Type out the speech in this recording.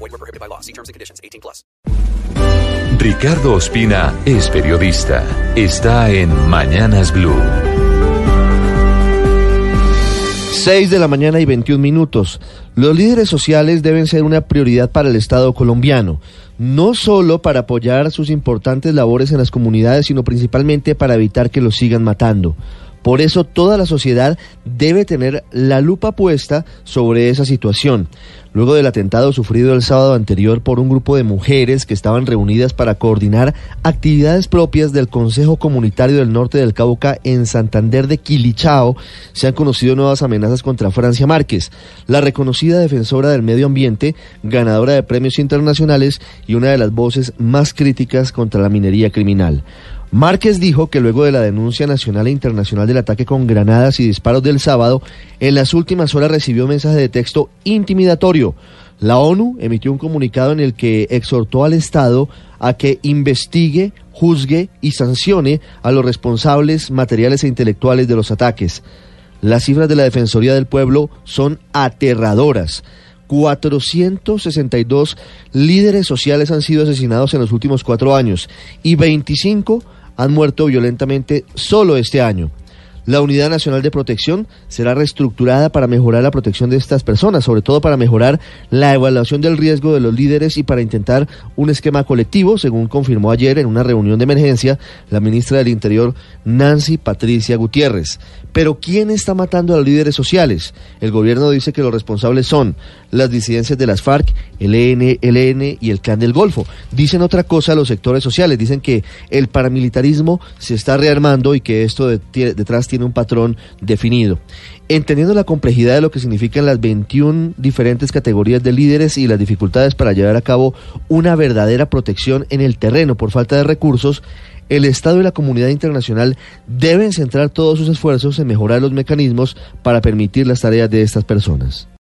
Void were prohibited by law. See terms and conditions. 18 plus. Ricardo Ospina es periodista. Está en Mañanas Blue. 6 de la mañana y 21 minutos. Los líderes sociales deben ser una prioridad para el Estado colombiano, no solo para apoyar sus importantes labores en las comunidades, sino principalmente para evitar que los sigan matando. Por eso toda la sociedad debe tener la lupa puesta sobre esa situación. Luego del atentado sufrido el sábado anterior por un grupo de mujeres que estaban reunidas para coordinar actividades propias del Consejo Comunitario del Norte del Cauca en Santander de Quilichao, se han conocido nuevas amenazas contra Francia Márquez, la reconocida defensora del medio ambiente, ganadora de premios internacionales y una de las voces más críticas contra la minería criminal. Márquez dijo que luego de la denuncia nacional e internacional del ataque con granadas y disparos del sábado, en las últimas horas recibió mensaje de texto intimidatorio. La ONU emitió un comunicado en el que exhortó al Estado a que investigue, juzgue y sancione a los responsables materiales e intelectuales de los ataques. Las cifras de la Defensoría del Pueblo son aterradoras. 462 líderes sociales han sido asesinados en los últimos cuatro años y 25 han muerto violentamente solo este año. La Unidad Nacional de Protección será reestructurada para mejorar la protección de estas personas, sobre todo para mejorar la evaluación del riesgo de los líderes y para intentar un esquema colectivo, según confirmó ayer en una reunión de emergencia la ministra del Interior, Nancy Patricia Gutiérrez. Pero ¿quién está matando a los líderes sociales? El gobierno dice que los responsables son las disidencias de las FARC, el EN, el EN y el Clan del Golfo. Dicen otra cosa los sectores sociales, dicen que el paramilitarismo se está rearmando y que esto de, detrás tiene un patrón definido. Entendiendo la complejidad de lo que significan las 21 diferentes categorías de líderes y las dificultades para llevar a cabo una verdadera protección en el terreno por falta de recursos, el Estado y la comunidad internacional deben centrar todos sus esfuerzos en mejorar los mecanismos para permitir las tareas de estas personas.